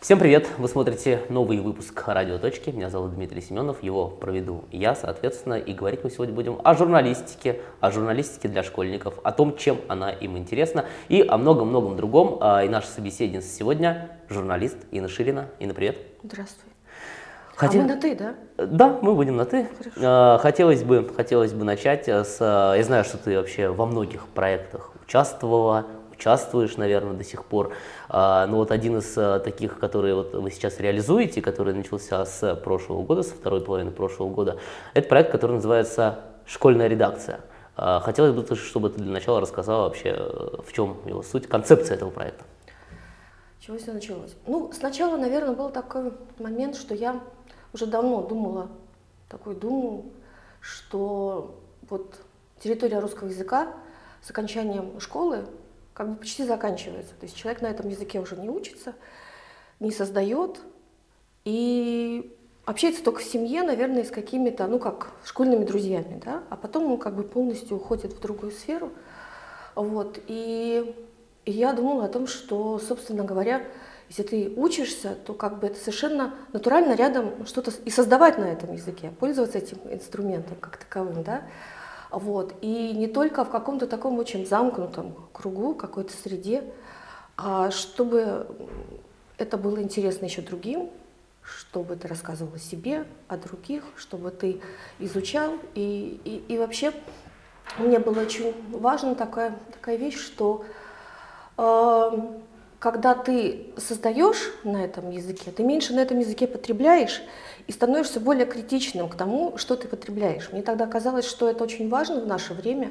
Всем привет! Вы смотрите новый выпуск «Радио Точки». Меня зовут Дмитрий Семенов, его проведу я, соответственно, и говорить мы сегодня будем о журналистике, о журналистике для школьников, о том, чем она им интересна, и о многом-многом другом. А, и наша собеседница сегодня – журналист Инна Ширина. Инна, привет! Здравствуй. Хотел- А мы на «ты», да? Да, мы будем на «ты». Хорошо. А, Хотелось бы, хотелось бы начать с... а, Я знаю, что ты вообще во многих проектах участвовала, участвуешь, наверное, до сих пор. А, Но вот один из а, таких, которые вот вы сейчас реализуете, который начался с прошлого года, со второй половины прошлого года, это проект, который называется «Школьная редакция». А, Хотелось бы, чтобы ты для начала рассказала вообще, э, в чем его суть, концепция этого проекта. Чего все началось? Ну, сначала, наверное, был такой момент, что я уже давно думала, такой думаю, что вот территория русского языка с окончанием школы как бы почти заканчивается. То есть человек на этом языке уже не учится, не создает и общается только в семье, наверное, с какими-то, ну как, школьными друзьями, да, а потом он как бы полностью уходит в другую сферу. Вот, и и я думала о том, что, собственно говоря, если ты учишься, то как бы это совершенно натурально рядом что-то и создавать на этом языке, пользоваться этим инструментом как таковым, да. Вот. И не только в каком-то таком очень замкнутом кругу, какой-то среде, а чтобы это было интересно еще другим, чтобы ты рассказывал о себе, о других, чтобы ты изучал. И, и, и вообще мне было очень важна такая, такая вещь, что э, когда ты создаешь на этом языке, ты меньше на этом языке потребляешь и становишься более критичным к тому, что ты потребляешь. Мне тогда казалось, что это очень важно в наше время,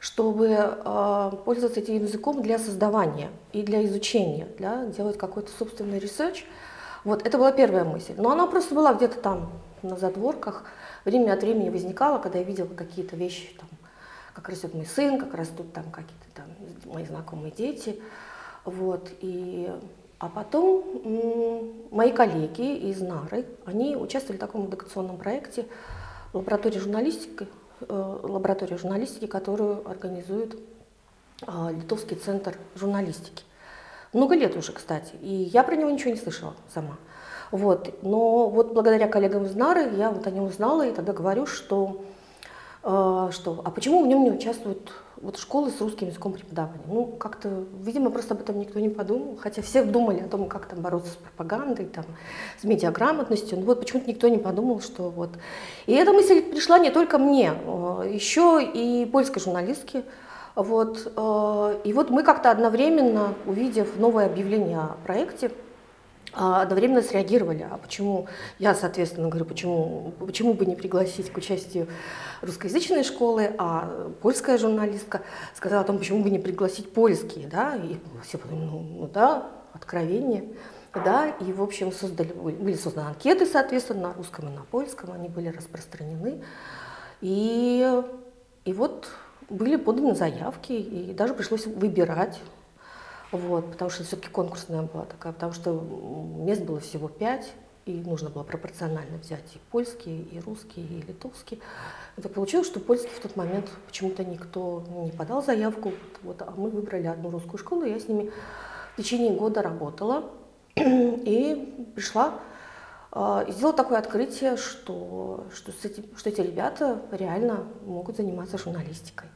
чтобы э, пользоваться этим языком для создавания и для изучения, да, делать какой-то собственный research. Вот, это была первая мысль. Но она просто была где-то там на задворках. Время от времени возникала, когда я видела какие-то вещи, там, как растет мой сын, как растут там какие-то там мои знакомые дети. Вот, и, а потом мои коллеги из Нары, они участвовали в таком эдукационном проекте лаборатории журналистики, э, лаборатория журналистики, которую организует э, Литовский центр журналистики. Много лет уже, кстати, и я про него ничего не слышала сама. Вот. Но вот благодаря коллегам из Нары я вот о нем узнала и тогда говорю, что, э, что а почему в нем не участвуют вот школы с русским языком преподавания? Ну, как-то, видимо, просто об этом никто не подумал, хотя все думали о том, как там бороться с пропагандой, там, с медиаграмотностью, но вот почему-то никто не подумал, что вот. И эта мысль пришла не только мне, э, еще и польской журналистке, вот, э, и вот мы как-то одновременно, увидев новое объявление о проекте, одновременно среагировали. А почему, я, соответственно, говорю, почему, почему бы не пригласить к участию русскоязычной школы, а польская журналистка сказала о том, почему бы не пригласить польские, да, и все подумали, ну, ну да, откровение. Да, и, в общем, создали, были созданы анкеты, соответственно, на русском и на польском, они были распространены. И, и вот были поданы заявки, и даже пришлось выбирать вот, потому что все-таки конкурсная была такая, потому что мест было всего пять, и нужно было пропорционально взять и польские, и русские, и литовские. И так получилось, что польский в тот момент почему-то никто не подал заявку, вот, а мы выбрали одну русскую школу, и я с ними в течение года работала, и пришла э, и сделала такое открытие, что, что, с этим, что эти ребята реально могут заниматься журналистикой.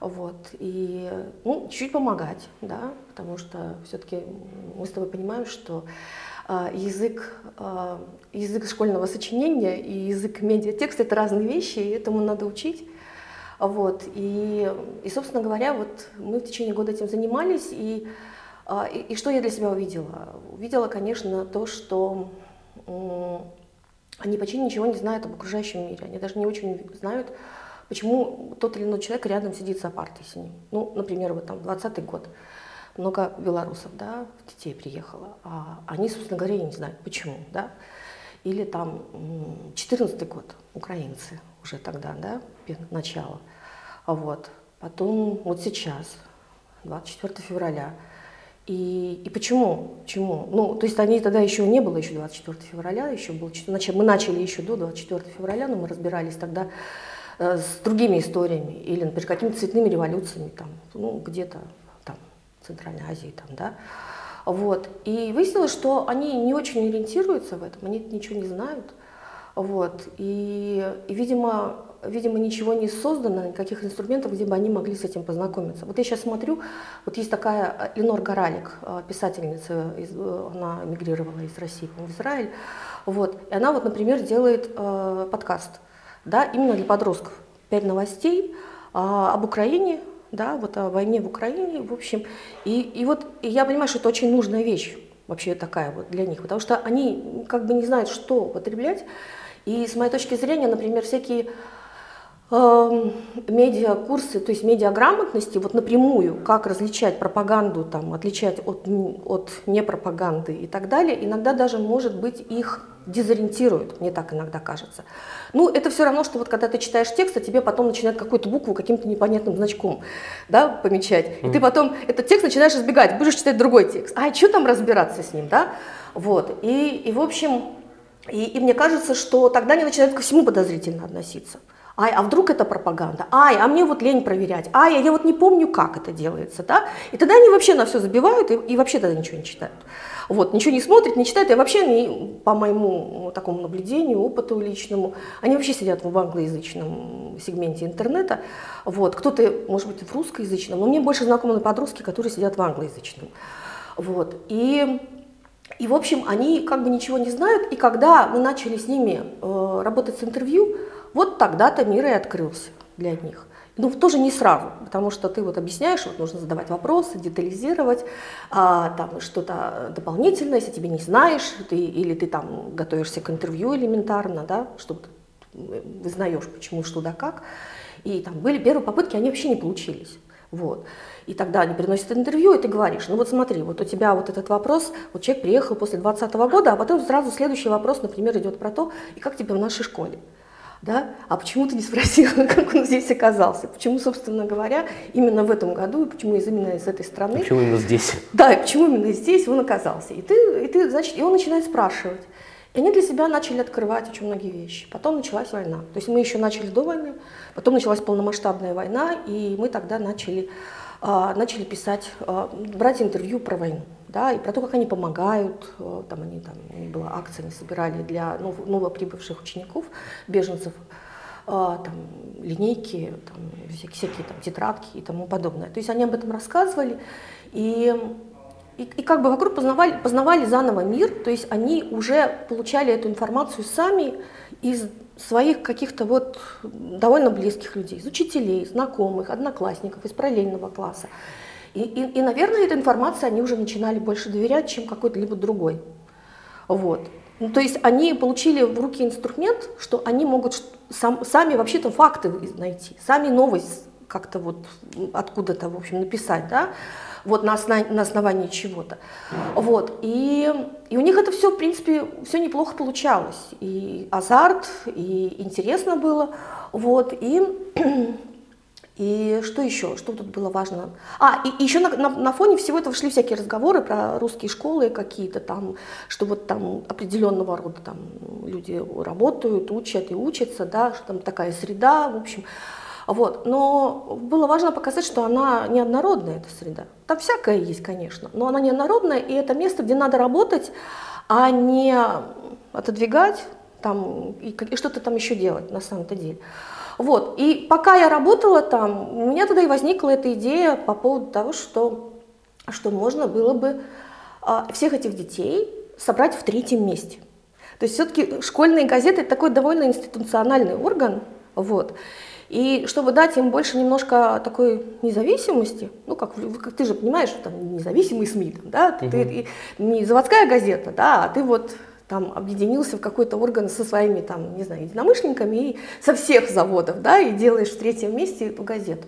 Вот, и ну, чуть-чуть помогать, да, потому что все-таки мы с тобой понимаем, что э, язык, э, язык школьного сочинения и язык медиатекста это разные вещи, и этому надо учить. Вот, и, и, собственно говоря, вот мы в течение года этим занимались, и, э, и, и что я для себя увидела? Увидела, конечно, то, что они почти ничего не знают об окружающем мире, они даже не очень знают, почему тот или иной человек рядом сидит за партой с ним. Ну, например, вот там 20 год, много белорусов, да, детей приехало, а они, собственно говоря, не знают, почему, да. Или там 14 год, украинцы уже тогда, да, начало. А вот, потом вот сейчас, 24 февраля, и, и почему? Почему? Ну, то есть они тогда еще не было еще 24 февраля, еще был, мы начали еще до 24 февраля, но мы разбирались тогда с другими историями, или, например, какими-то цветными революциями, там, ну, где-то там, в Центральной Азии, там, да, Вот. И выяснилось, что они не очень ориентируются в этом, они ничего не знают. Вот. И, и видимо, видимо, ничего не создано, никаких инструментов, где бы они могли с этим познакомиться. Вот я сейчас смотрю, вот есть такая Ленор Горалик, э, писательница, из, э, она эмигрировала из России в Израиль, вот, и она вот, например, делает э, подкаст, да, именно для подростков, пять новостей э, об Украине, да, вот о войне в Украине, в общем, и, и вот и я понимаю, что это очень нужная вещь, вообще такая вот для них, потому что они как бы не знают, что употреблять, и с моей точки зрения, например, всякие медиакурсы, то есть медиаграмотности, вот напрямую, как различать пропаганду, там, отличать от, от непропаганды и так далее, иногда даже, может быть, их дезориентирует, мне так иногда кажется. Ну, это все равно, что вот когда ты читаешь текст, а тебе потом начинает какую-то букву каким-то непонятным значком да, помечать, и ты потом этот текст начинаешь избегать, будешь читать другой текст. А что там разбираться с ним, да? Вот, и, и в общем, и, и мне кажется, что тогда они начинают ко всему подозрительно относиться. Ай, а вдруг это пропаганда? Ай, а мне вот лень проверять. Ай, а я вот не помню, как это делается, да? И тогда они вообще на все забивают и, и вообще тогда ничего не читают. Вот, ничего не смотрят, не читают, и вообще, не, по моему такому наблюдению, опыту личному, они вообще сидят в англоязычном сегменте интернета. Вот, кто-то, может быть, в русскоязычном, но мне больше знакомы подростки, которые сидят в англоязычном. Вот, и и, в общем, они как бы ничего не знают, и когда мы начали с ними э, работать с интервью, вот тогда-то мир и открылся для них. Ну, тоже не сразу, потому что ты вот объясняешь, вот нужно задавать вопросы, детализировать, а, там что-то дополнительное, если тебе не знаешь, ты, или ты там готовишься к интервью элементарно, да, чтобы ты вызнаешь, почему, что да, как. И там были первые попытки, они вообще не получились. Вот. И тогда они приносят интервью, и ты говоришь, ну вот смотри, вот у тебя вот этот вопрос, вот человек приехал после 2020 года, а потом сразу следующий вопрос, например, идет про то, и как тебе в нашей школе. Да? А почему ты не спросила, как он здесь оказался? Почему, собственно говоря, именно в этом году, и почему именно из этой страны? Почему именно здесь? Да, и почему именно здесь он оказался? И ты, и ты, значит, и он начинает спрашивать. И они для себя начали открывать очень многие вещи. Потом началась война. То есть мы еще начали до войны, потом началась полномасштабная война, и мы тогда начали начали писать, а, брать интервью про войну, да, и про то, как они помогают, а, там они там, у них была акция, они собирали для нов, новоприбывших учеников, беженцев, там, линейки, там, всякие, всякие там, тетрадки и тому подобное. То есть они об этом рассказывали, и, и, и как бы вокруг познавали, познавали заново мир, то есть они уже получали эту информацию сами из своих каких-то вот довольно близких людей, из учителей, знакомых, одноклассников, из параллельного класса. И, и, и, наверное, эта информация они уже начинали больше доверять, чем какой-то либо другой. Вот. Ну, то есть они получили в руки инструмент, что они могут сам, сами вообще-то факты найти, сами новость как-то вот откуда-то, в общем, написать, да, вот на, основ, на основании чего-то. Вот, и, и у них это все, в принципе, все неплохо получалось. И азарт, и интересно было, вот, и... И что еще? Что тут было важно? А, и, и еще на, на, на фоне всего этого шли всякие разговоры про русские школы какие-то там, что вот там определенного рода там люди работают, учат и учатся, да, что там такая среда, в общем. Вот. Но было важно показать, что она неоднородная, эта среда. Там всякое есть, конечно, но она неоднородная, и это место, где надо работать, а не отодвигать там, и, и что-то там еще делать на самом-то деле. Вот. И пока я работала там, у меня тогда и возникла эта идея по поводу того, что, что можно было бы а, всех этих детей собрать в третьем месте. То есть все-таки школьные газеты это такой довольно институциональный орган. Вот. И чтобы дать им больше немножко такой независимости, ну, как, как ты же понимаешь, что там независимый СМИ, там, да, угу. ты, не заводская газета, да, а ты вот там объединился в какой-то орган со своими там, не знаю, единомышленниками и со всех заводов, да, и делаешь в третьем месте эту газету.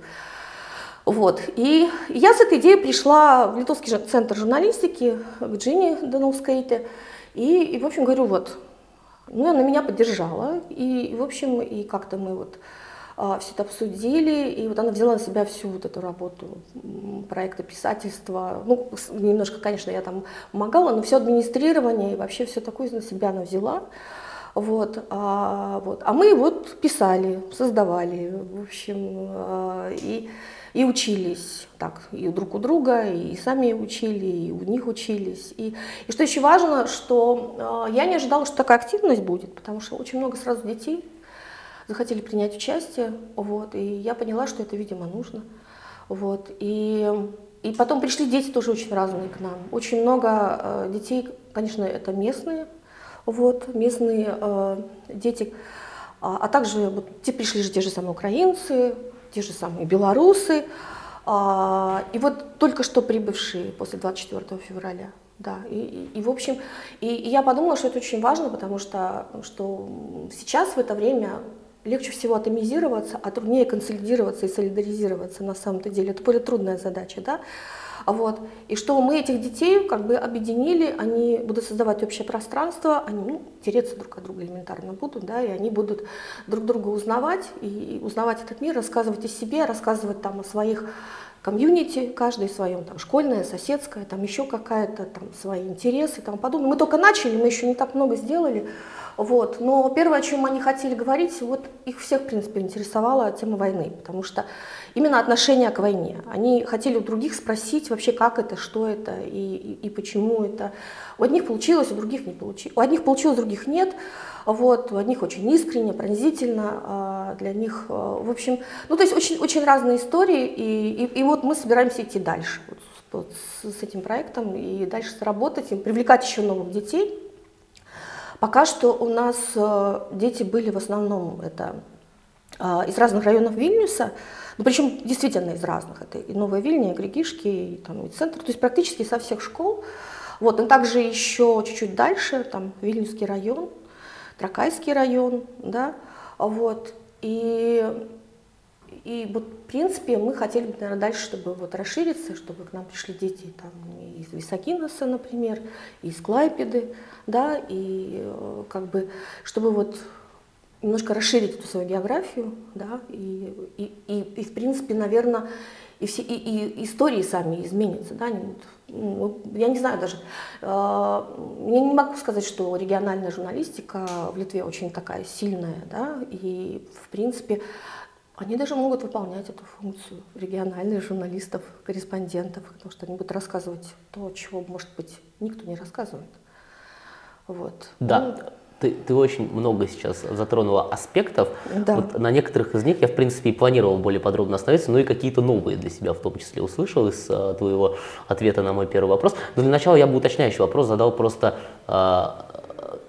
Вот. И я с этой идеей пришла в Литовский центр журналистики к Джинни Доновскайте. И, и, в общем, говорю, вот, ну, она меня поддержала. И, в общем, и как-то мы вот все это обсудили, и вот она взяла на себя всю вот эту работу проекта писательства. Ну, немножко, конечно, я там помогала, но все администрирование и вообще все такое на себя она взяла. Вот, а, вот. а мы вот писали, создавали, в общем, а, и, и учились так и друг у друга, и сами учили, и у них учились. И, и что еще важно, что э, я не ожидала, что такая активность будет, потому что очень много сразу детей захотели принять участие, вот, и я поняла, что это, видимо, нужно. Вот, и, и потом пришли дети тоже очень разные к нам. Очень много э, детей, конечно, это местные, вот, местные э, дети, а, а также вот, те пришли же те же самые украинцы, те же самые белорусы, а, и вот только что прибывшие после 24 февраля. Да, и, и, и в общем, и, и я подумала, что это очень важно, потому что, что сейчас в это время легче всего атомизироваться, а труднее консолидироваться и солидаризироваться на самом-то деле. Это более трудная задача, да. Вот. И что мы этих детей как бы объединили, они будут создавать общее пространство, они ну, тереться друг от друга элементарно будут, да, и они будут друг друга узнавать, и узнавать этот мир, рассказывать о себе, рассказывать там о своих комьюнити, каждый своем, там, школьное, соседское, там еще какая-то, там, свои интересы тому подобное. Мы только начали, мы еще не так много сделали, вот. Но первое, о чем они хотели говорить, вот их всех, в принципе, интересовала тема войны, потому что именно отношение к войне. Они хотели у других спросить вообще, как это, что это и, и, и почему это. У одних получилось, у других не получилось. У одних получилось, у других нет. Вот, у одних очень искренне, пронзительно, а для них, а, в общем, ну то есть очень, очень разные истории, и, и, и вот мы собираемся идти дальше вот, вот с, с этим проектом и дальше работать, и привлекать еще новых детей. Пока что у нас э, дети были в основном это а, из разных районов Вильнюса, ну, причем действительно из разных. Это и Новая Вильня, и Григишки, и, там, и центр, то есть практически со всех школ. Вот, но также еще чуть-чуть дальше, там Вильнюсский район, Тракайский район, да, вот. И, и вот, в принципе, мы хотели бы, наверное, дальше, чтобы вот расшириться, чтобы к нам пришли дети там, из Високиноса, например, из Клайпеды, да, и э, как бы, чтобы вот немножко расширить эту свою географию, да, и, и, и, и в принципе, наверное, и, все, и, и истории сами изменятся, да, они, ну, я не знаю даже, э, я не могу сказать, что региональная журналистика в Литве очень такая сильная, да, и в принципе они даже могут выполнять эту функцию региональных журналистов, корреспондентов, потому что они будут рассказывать то, чего, может быть, никто не рассказывает. Вот. Да. Ну, ты, ты очень много сейчас затронула аспектов. Да. Вот на некоторых из них я, в принципе, и планировал более подробно остановиться, но и какие-то новые для себя в том числе услышал из а, твоего ответа на мой первый вопрос. Но для начала я бы уточняющий вопрос задал просто а,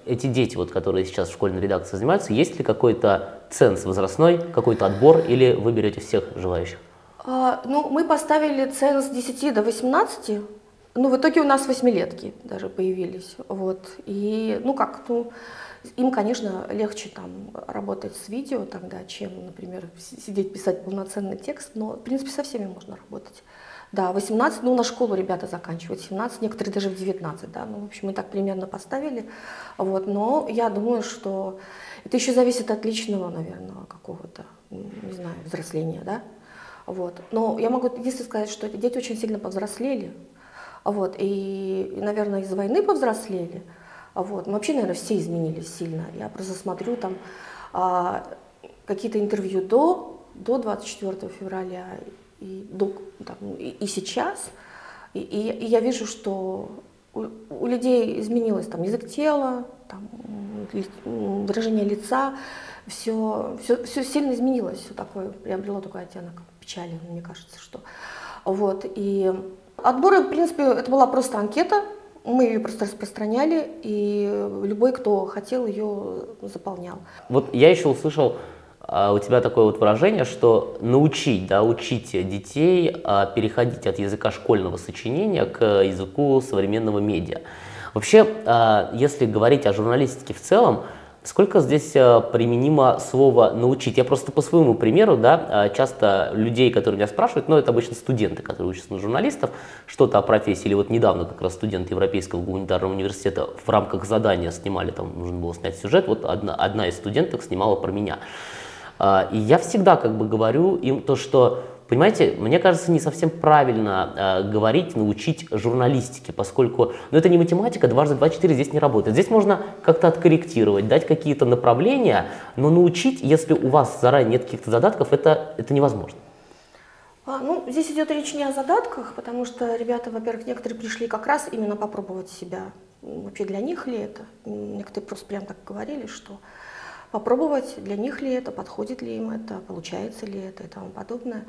эти дети, вот, которые сейчас в школьной редакции занимаются, есть ли какой-то ценз возрастной, какой-то отбор или вы берете всех желающих? А, ну, мы поставили ценз с 10 до 18, ну, в итоге у нас восьмилетки даже появились, вот, и, ну, как, ну, им, конечно, легче там работать с видео тогда, чем, например, сидеть писать полноценный текст, но, в принципе, со всеми можно работать. Да, 18, ну, на школу ребята заканчивают, 17, некоторые даже в 19, да, ну, в общем, мы так примерно поставили, вот, но я думаю, что это еще зависит от личного, наверное, какого-то, не знаю, взросления, да, вот, но я могу единственное сказать, что эти дети очень сильно повзрослели, вот, и, наверное, из войны повзрослели. Вот. Но вообще, наверное, все изменились сильно. Я просто смотрю там а, какие-то интервью до, до 24 февраля и, до, там, и, и сейчас. И, и, и я вижу, что у, у людей изменилось там язык тела, там, выражение лица, все, все, все сильно изменилось, все такое, приобрело такой оттенок печали, мне кажется, что. Вот, и Отборы, в принципе, это была просто анкета, мы ее просто распространяли, и любой, кто хотел, ее заполнял. Вот я еще услышал а, у тебя такое вот выражение, что научить, да, учить детей а, переходить от языка школьного сочинения к языку современного медиа. Вообще, а, если говорить о журналистике в целом, Сколько здесь э, применимо слово «научить»? Я просто по своему примеру, да, э, часто людей, которые меня спрашивают, ну, это обычно студенты, которые учатся на журналистов, что-то о профессии, или вот недавно как раз студент Европейского гуманитарного университета в рамках задания снимали, там нужно было снять сюжет, вот одна, одна из студенток снимала про меня. Э, и я всегда как бы говорю им то, что Понимаете, мне кажется, не совсем правильно э, говорить, научить журналистике, поскольку ну, это не математика, дважды два четыре здесь не работает. Здесь можно как-то откорректировать, дать какие-то направления, но научить, если у вас заранее нет каких-то задатков, это, это невозможно. А, ну, здесь идет речь не о задатках, потому что ребята, во-первых, некоторые пришли как раз именно попробовать себя. Вообще для них ли это? Некоторые просто прям так говорили, что попробовать, для них ли это, подходит ли им это, получается ли это и тому подобное.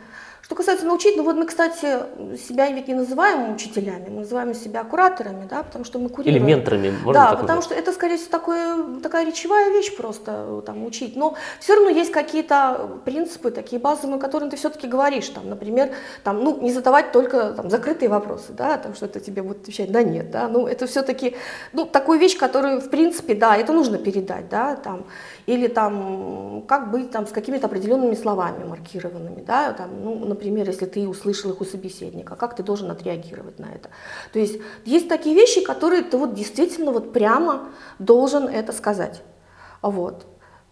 Что касается научить, ну вот мы, кстати, себя ведь не называем учителями, мы называем себя кураторами, да, потому что мы курируем. Или менторами, можно Да, потому назвать? что это, скорее всего, такое, такая речевая вещь просто, там, учить. Но все равно есть какие-то принципы, такие базовые, которые ты все-таки говоришь, там, например, там, ну, не задавать только там, закрытые вопросы, да, там, что это тебе будет отвечать, да, нет, да, ну, это все-таки, ну, такую вещь, которую, в принципе, да, это нужно передать, да, там, или там, как быть там с какими-то определенными словами маркированными, да, там, ну, например, если ты услышал их у собеседника, как ты должен отреагировать на это. То есть есть такие вещи, которые ты вот действительно вот прямо должен это сказать. Вот.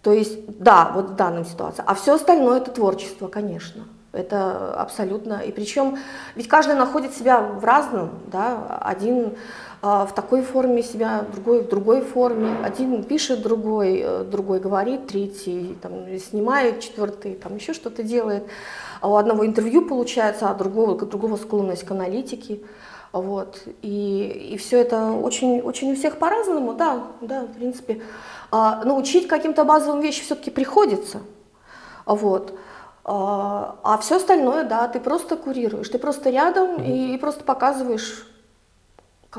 То есть, да, вот в данной ситуации. А все остальное это творчество, конечно. Это абсолютно. И причем, ведь каждый находит себя в разном, да, один в такой форме себя, другой в другой форме. Один пишет, другой, э, другой говорит, третий там, снимает, четвертый там еще что-то делает. А у одного интервью получается, а другого, у другого склонность к аналитике. Вот. И, и все это очень, очень у всех по-разному, да, да, в принципе. А, научить каким-то базовым вещам все-таки приходится. Вот. А, а все остальное, да, ты просто курируешь, ты просто рядом mm-hmm. и, и просто показываешь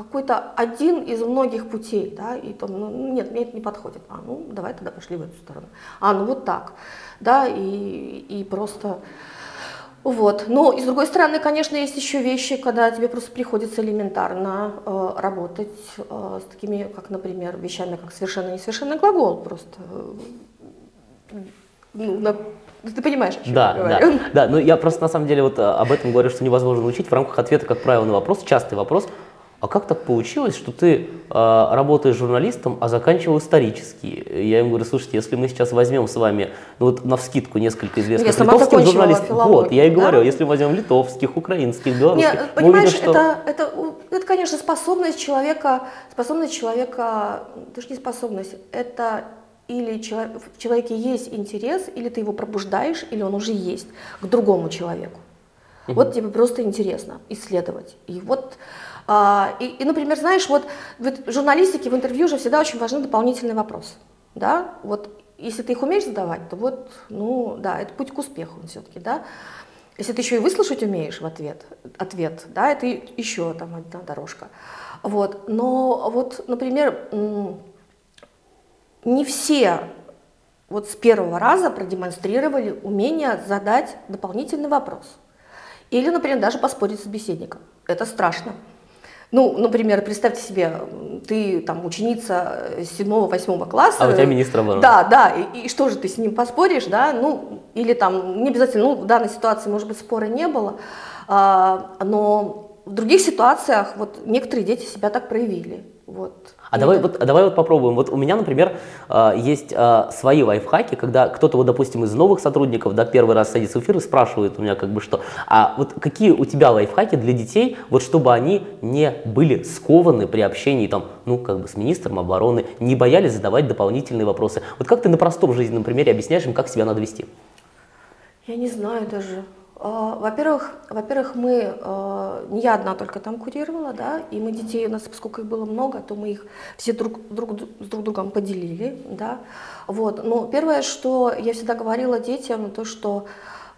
какой-то один из многих путей, да, и там, ну, нет, мне это не подходит, а, ну, давай тогда пошли в эту сторону, а, ну, вот так, да, и, и просто, вот, но и с другой стороны, конечно, есть еще вещи, когда тебе просто приходится элементарно э, работать э, с такими, как, например, вещами, как совершенно несовершенный глагол, просто, э, ну, на, ты понимаешь, о чем да, я говорю. Да, да, но я просто на самом деле вот э, об этом говорю, что невозможно учить в рамках ответа, как правило, на вопрос, частый вопрос, а как так получилось, что ты э, работаешь журналистом, а заканчивал исторический? Я ему говорю, слушайте, если мы сейчас возьмем с вами, ну вот на вскидку несколько известных я литовских журналистов, вот, я и говорю, да? если возьмем литовских, украинских, белорусских, Нет, понимаешь, увидим, что... это, это, это, конечно, способность человека, способность человека, это же не способность, это или в человеке есть интерес, или ты его пробуждаешь, или он уже есть к другому человеку. Угу. Вот тебе просто интересно исследовать. И вот а, и, и, например, знаешь, вот в журналистике, в интервью же всегда очень важны дополнительные вопросы. Да? Вот если ты их умеешь задавать, то вот, ну, да, это путь к успеху все-таки, да. Если ты еще и выслушать умеешь в ответ, ответ, да, это еще там одна дорожка. Вот. Но вот, например, не все вот с первого раза продемонстрировали умение задать дополнительный вопрос. Или, например, даже поспорить с собеседником. Это страшно. Ну, например, представьте себе, ты там ученица 7-8 класса. А у тебя министр обороны. Да, да, и, и что же ты с ним поспоришь, да, ну, или там, не обязательно, ну, в данной ситуации, может быть, спора не было, а, но в других ситуациях вот некоторые дети себя так проявили, вот. А давай, вот, давай вот попробуем. Вот у меня, например, а, есть а, свои лайфхаки, когда кто-то, вот, допустим, из новых сотрудников, да, первый раз садится в эфир и спрашивает у меня как бы что, а вот какие у тебя лайфхаки для детей, вот чтобы они не были скованы при общении там, ну, как бы с министром обороны, не боялись задавать дополнительные вопросы. Вот как ты на простом жизненном примере объясняешь им, как себя надо вести? Я не знаю даже. А, во-первых, во-первых, мы, а, не я одна только там курировала, да, и мы детей, у нас, поскольку их было много, то мы их все друг, друг с друг другом поделили, да, вот. Но первое, что я всегда говорила детям, то, что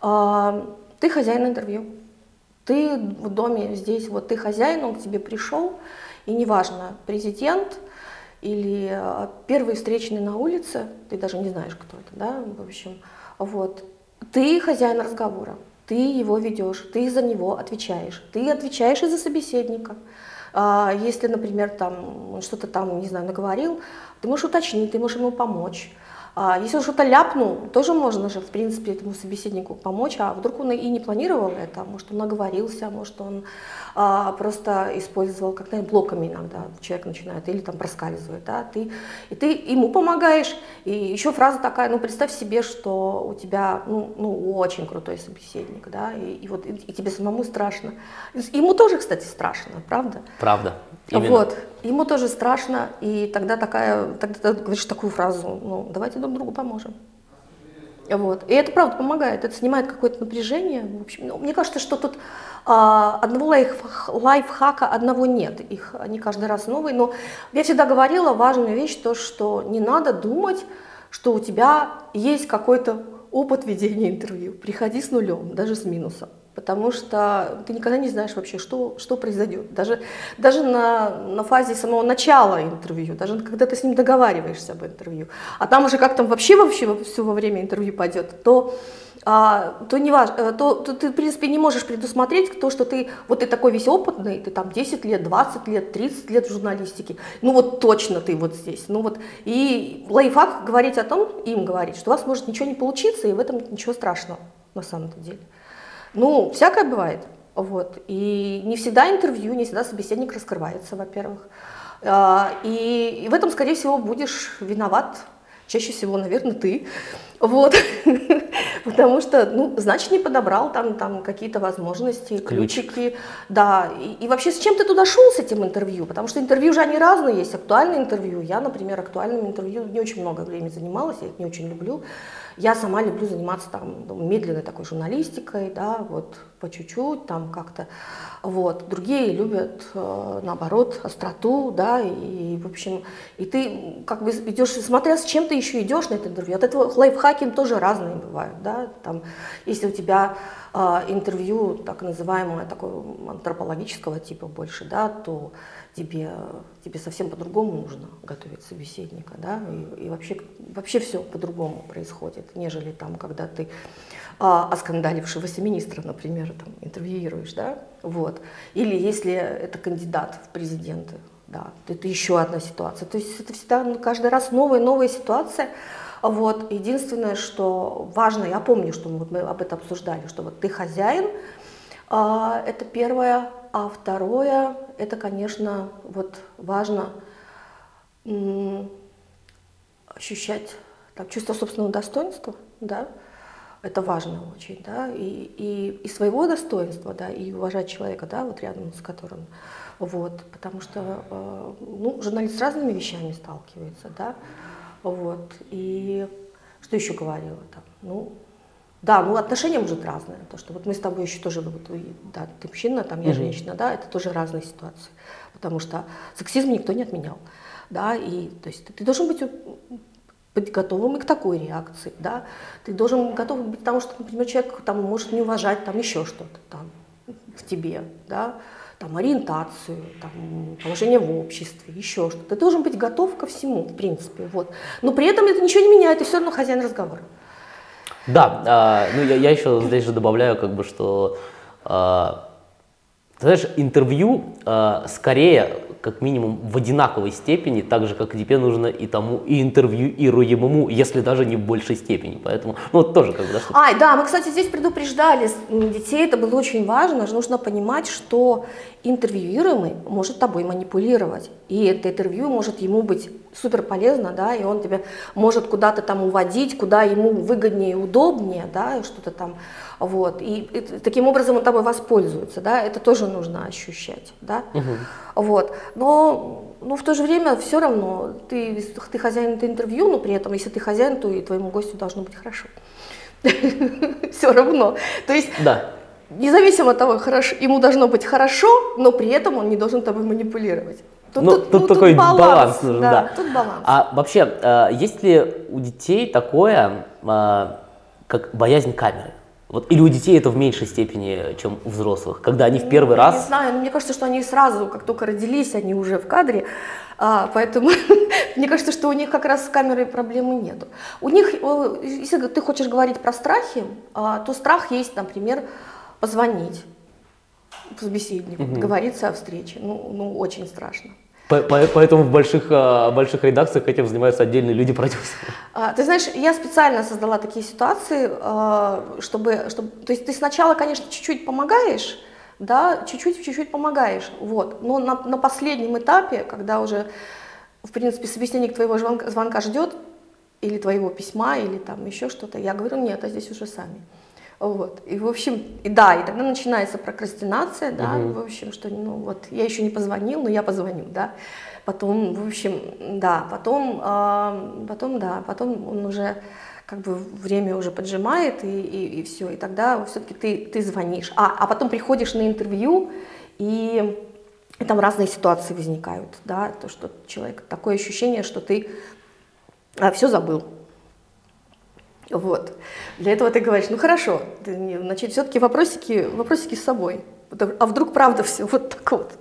э, ты хозяин интервью, ты в доме здесь, вот ты хозяин, он к тебе пришел, и неважно, президент или первый встречный на улице, ты даже не знаешь, кто это, да, в общем, вот, ты хозяин разговора ты его ведешь, ты за него отвечаешь, ты отвечаешь и за собеседника. А если, например, там он что-то там, не знаю, наговорил, ты можешь уточнить, ты можешь ему помочь. А если он что-то ляпнул, тоже можно же, в принципе, этому собеседнику помочь, а вдруг он и не планировал это, может, он наговорился, может, он а, просто использовал, как, наверное, блоками иногда человек начинает, или там проскальзывает, да, ты, и ты ему помогаешь, и еще фраза такая, ну, представь себе, что у тебя, ну, ну очень крутой собеседник, да, и, и вот и, и тебе самому страшно. Ему тоже, кстати, страшно, правда? Правда. Именно. Вот, ему тоже страшно, и тогда такая, тогда ты говоришь такую фразу, ну, давайте друг другу поможем. Вот. И это правда помогает, это снимает какое-то напряжение. В общем, ну, мне кажется, что тут а, одного лайф, лайфхака одного нет, их они каждый раз новые. Но я всегда говорила важную вещь, то, что не надо думать, что у тебя есть какой-то опыт ведения интервью. Приходи с нулем, даже с минусом потому что ты никогда не знаешь вообще, что, что произойдет. Даже, даже на, на фазе самого начала интервью, даже когда ты с ним договариваешься об интервью, а там уже как там вообще вообще все во время интервью пойдет, то а, то, не важно, э, то, то ты, в принципе, не можешь предусмотреть то, что ты, вот ты такой весь опытный, ты там 10 лет, 20 лет, 30 лет в журналистике, ну вот точно ты вот здесь, ну вот, и лайфхак говорить о том, им говорить, что у вас может ничего не получиться, и в этом ничего страшного на самом деле. Ну, всякое бывает. Вот. И не всегда интервью, не всегда собеседник раскрывается, во-первых. А, и, и в этом, скорее всего, будешь виноват чаще всего, наверное, ты. Вот. Потому что, ну, значит, не подобрал там, там какие-то возможности, Ключик. ключики. Да. И, и вообще, с чем ты туда шел с этим интервью? Потому что интервью же они разные есть. Актуальное интервью. Я, например, актуальным интервью не очень много времени занималась, я их не очень люблю. Я сама люблю заниматься там медленной такой журналистикой, да, вот по чуть-чуть, там как-то. Вот. Другие любят, э, наоборот, остроту, да, и, в общем, и ты как бы идешь, смотря с чем ты еще идешь на это интервью. От этого лайфхаки тоже разные бывают, да, там, если у тебя э, интервью так называемое, такое антропологического типа больше, да, то тебе, тебе совсем по-другому нужно готовить собеседника, да, и, и вообще, вообще все по-другому происходит, нежели там, когда ты а, оскандалившегося министра, например, там, интервьюируешь, да, вот, или если это кандидат в президенты, да, это еще одна ситуация, то есть это всегда ну, каждый раз новая, новая ситуация, вот, единственное, что важно, я помню, что мы, вот мы об этом обсуждали, что вот ты хозяин, а, это первое, а второе, это, конечно, вот важно ощущать там, чувство собственного достоинства, да, это важно очень, да, и, и, и своего достоинства, да, и уважать человека, да, вот рядом с которым, вот, потому что, э, ну, журналист с разными вещами сталкивается, да, вот, и что еще говорила там, ну, да, ну отношения может разные. То, что вот мы с тобой еще тоже, вот, да, ты мужчина, там я женщина, да, это тоже разные ситуации. Потому что сексизм никто не отменял. Да, и то есть ты, ты должен быть быть готовым и к такой реакции, да. Ты должен готов быть к тому, что, например, человек там может не уважать там еще что-то там в тебе, да, там ориентацию, там положение в обществе, еще что-то. Ты должен быть готов ко всему, в принципе, вот. Но при этом это ничего не меняет, ты все равно хозяин разговора. Да, а, ну я, я еще здесь же добавляю, как бы, что, а, знаешь, интервью а, скорее как минимум в одинаковой степени, так же, как тебе нужно и тому, и интервьюируемому, если даже не в большей степени. Поэтому, ну, вот тоже как бы, Ай, да, мы, кстати, здесь предупреждали детей, это было очень важно, нужно понимать, что интервьюируемый может тобой манипулировать, и это интервью может ему быть супер полезно, да, и он тебя может куда-то там уводить, куда ему выгоднее и удобнее, да, что-то там, вот, и, и таким образом он тобой воспользуется, да, это тоже нужно ощущать, да, угу. вот, но, но в то же время все равно ты, ты хозяин это интервью, но при этом, если ты хозяин, то и твоему гостю должно быть хорошо, все равно, то есть... Да независимо от того, хорошо, ему должно быть хорошо, но при этом он не должен тобой манипулировать. Тут, ну, тут, тут, ну, такой тут баланс, баланс нужен, да, да. Тут баланс. А вообще, э, есть ли у детей такое, э, как боязнь камеры? Вот, или у детей это в меньшей степени, чем у взрослых, когда они в первый ну, раз... Не знаю, но мне кажется, что они сразу, как только родились, они уже в кадре, а, поэтому мне кажется, что у них как раз с камерой проблемы нету. У них, если ты хочешь говорить про страхи, а, то страх есть, например, позвонить собеседнику, угу. договориться о встрече. Ну, ну, очень страшно. Поэтому в больших, а, больших редакциях этим занимаются отдельные люди-продюсеры. А, ты знаешь, я специально создала такие ситуации, а, чтобы, чтобы... То есть ты сначала, конечно, чуть-чуть помогаешь, да, чуть-чуть, чуть-чуть помогаешь, вот. Но на, на последнем этапе, когда уже, в принципе, собеседник твоего звонка, звонка ждет, или твоего письма, или там еще что-то, я говорю, нет, а здесь уже сами. Вот. И, в общем, и да, и тогда начинается прокрастинация, да, угу. в общем, что, ну, вот, я еще не позвонил, но я позвоню, да. Потом, в общем, да, потом, э, потом, да, потом он уже как бы время уже поджимает, и, и, и все, и тогда все-таки ты, ты звонишь. А, а потом приходишь на интервью, и, и там разные ситуации возникают, да, то, что человек, такое ощущение, что ты а, все забыл. Вот. Для этого ты говоришь, ну хорошо, ты, значит, все-таки вопросики, вопросики с собой. А вдруг правда все вот так вот?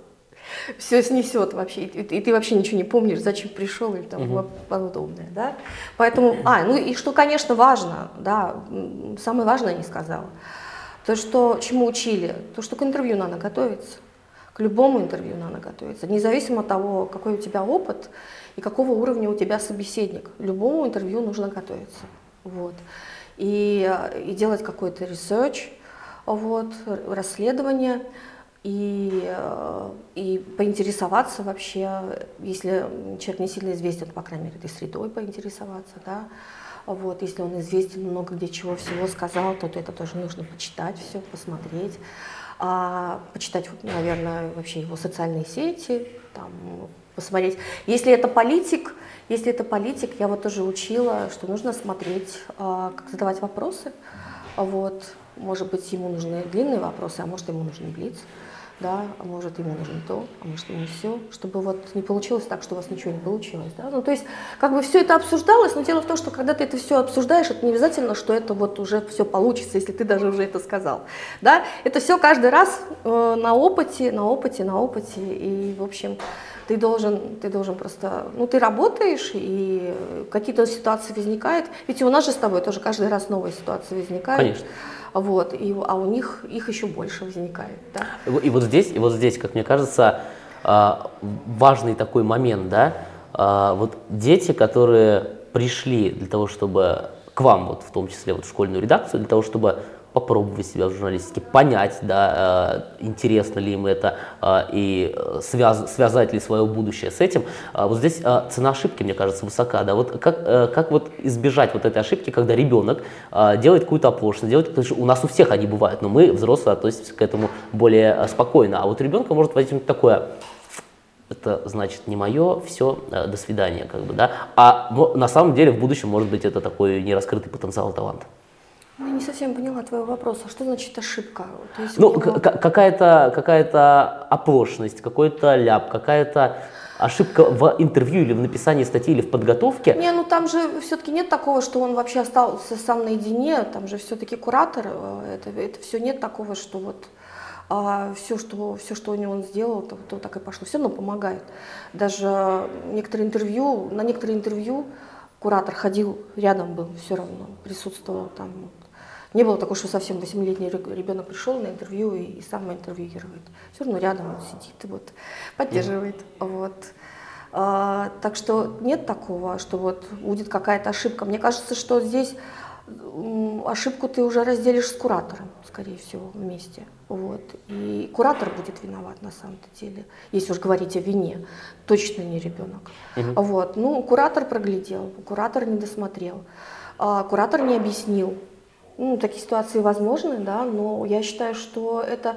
все снесет вообще, и, и ты вообще ничего не помнишь, зачем пришел или там угу. подобное, да. Поэтому, а, ну и что, конечно, важно, да, самое важное не сказала, то, что чему учили, то, что к интервью надо готовиться, к любому интервью надо готовиться, независимо от того, какой у тебя опыт и какого уровня у тебя собеседник, любому интервью нужно готовиться, вот, и, и делать какой-то research, вот, расследование, и, э, и поинтересоваться вообще, если человек не сильно известен, по крайней мере, этой средой поинтересоваться, да, вот, если он известен, много где чего всего сказал, то, то это тоже нужно почитать все, посмотреть, а, почитать, наверное, вообще его социальные сети, там, посмотреть. Если это политик, если это политик, я вот тоже учила, что нужно смотреть, а, как задавать вопросы, вот, может быть, ему нужны длинные вопросы, а может, ему нужен блиц да, а может ему нужно то, а может ему все, чтобы вот не получилось так, что у вас ничего не получилось, да, ну то есть как бы все это обсуждалось, но дело в том, что когда ты это все обсуждаешь, это не обязательно, что это вот уже все получится, если ты даже уже это сказал, да, это все каждый раз э, на опыте, на опыте, на опыте, и в общем ты должен, ты должен просто, ну ты работаешь, и какие-то ситуации возникают, ведь и у нас же с тобой тоже каждый раз новые ситуации возникают. Конечно. Вот, и, а у них их еще больше возникает. Да? И вот здесь, и вот здесь, как мне кажется, а, важный такой момент, да, а, вот дети, которые пришли для того, чтобы к вам, вот в том числе вот в школьную редакцию, для того, чтобы попробовать себя в журналистике, понять, да, э, интересно ли им это э, и связ, связать ли свое будущее с этим. А вот здесь э, цена ошибки, мне кажется, высока. Да? Вот как, как вот избежать вот этой ошибки, когда ребенок делает какую-то оплошность, делает, потому что у нас у всех они бывают, но мы, взрослые, относимся к этому более спокойно. А вот ребенка может возникнуть такое, это значит не мое, все, до свидания, как бы, да. А на самом деле в будущем может быть это такой нераскрытый потенциал таланта. Я не совсем поняла твоего вопроса. Что значит ошибка? То есть ну, него... какая-то какая оплошность, какой-то ляп, какая-то ошибка в интервью или в написании статьи или в подготовке. Не, ну там же все-таки нет такого, что он вообще остался сам наедине, там же все-таки куратор, э, это, это все нет такого, что вот а все, что, все, что у него он сделал, то, то так и пошло. Все равно помогает. Даже некоторые интервью, на некоторые интервью куратор ходил рядом был, все равно присутствовал там не было такого, что совсем 8-летний ребенок пришел на интервью и, и сам интервьюирует. Все равно рядом он сидит и вот поддерживает. Mm. Вот. А, так что нет такого, что вот будет какая-то ошибка. Мне кажется, что здесь ошибку ты уже разделишь с куратором, скорее всего, вместе. Вот. И куратор будет виноват на самом-то деле, если уж говорить о вине, точно не ребенок. Угу. Вот. Ну, куратор проглядел, куратор не досмотрел, а, куратор не объяснил, ну, такие ситуации возможны, да, но я считаю, что это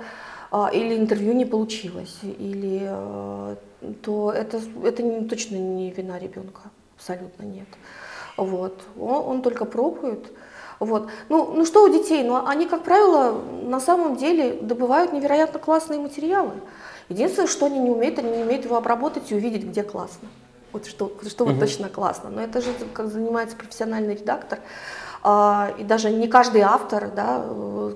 а, или интервью не получилось, или а, то это, это не, точно не вина ребенка, абсолютно нет. Вот. Он, он только пробует. Вот. Ну, ну что у детей? Ну, они, как правило, на самом деле добывают невероятно классные материалы. Единственное, что они не умеют, они не умеют его обработать и увидеть, где классно. Вот что, что угу. вот точно классно. Но это же как занимается профессиональный редактор. А, и даже не каждый автор да,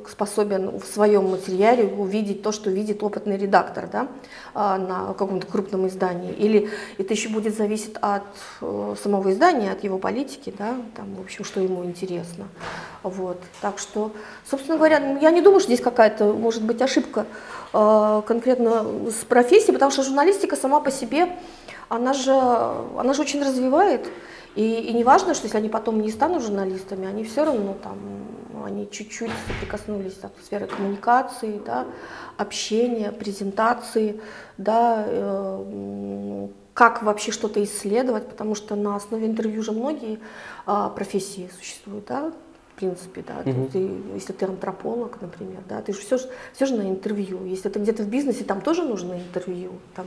способен в своем материале увидеть то, что видит опытный редактор да, а, на каком-то крупном издании. Или это еще будет зависеть от э, самого издания, от его политики, да, там, в общем, что ему интересно. Вот. Так что, собственно говоря, я не думаю, что здесь какая-то может быть ошибка э, конкретно с профессией, потому что журналистика сама по себе, она же, она же очень развивает. И, и не важно, что если они потом не станут журналистами, они все равно там, они чуть-чуть соприкоснулись с сферой коммуникации, да, общения, презентации, да, э, как вообще что-то исследовать, потому что на основе интервью же многие э, профессии существуют, да, в принципе, да, угу. ты, если ты антрополог, например, да, ты же все, все же на интервью. Если ты где-то в бизнесе, там тоже нужно интервью, там,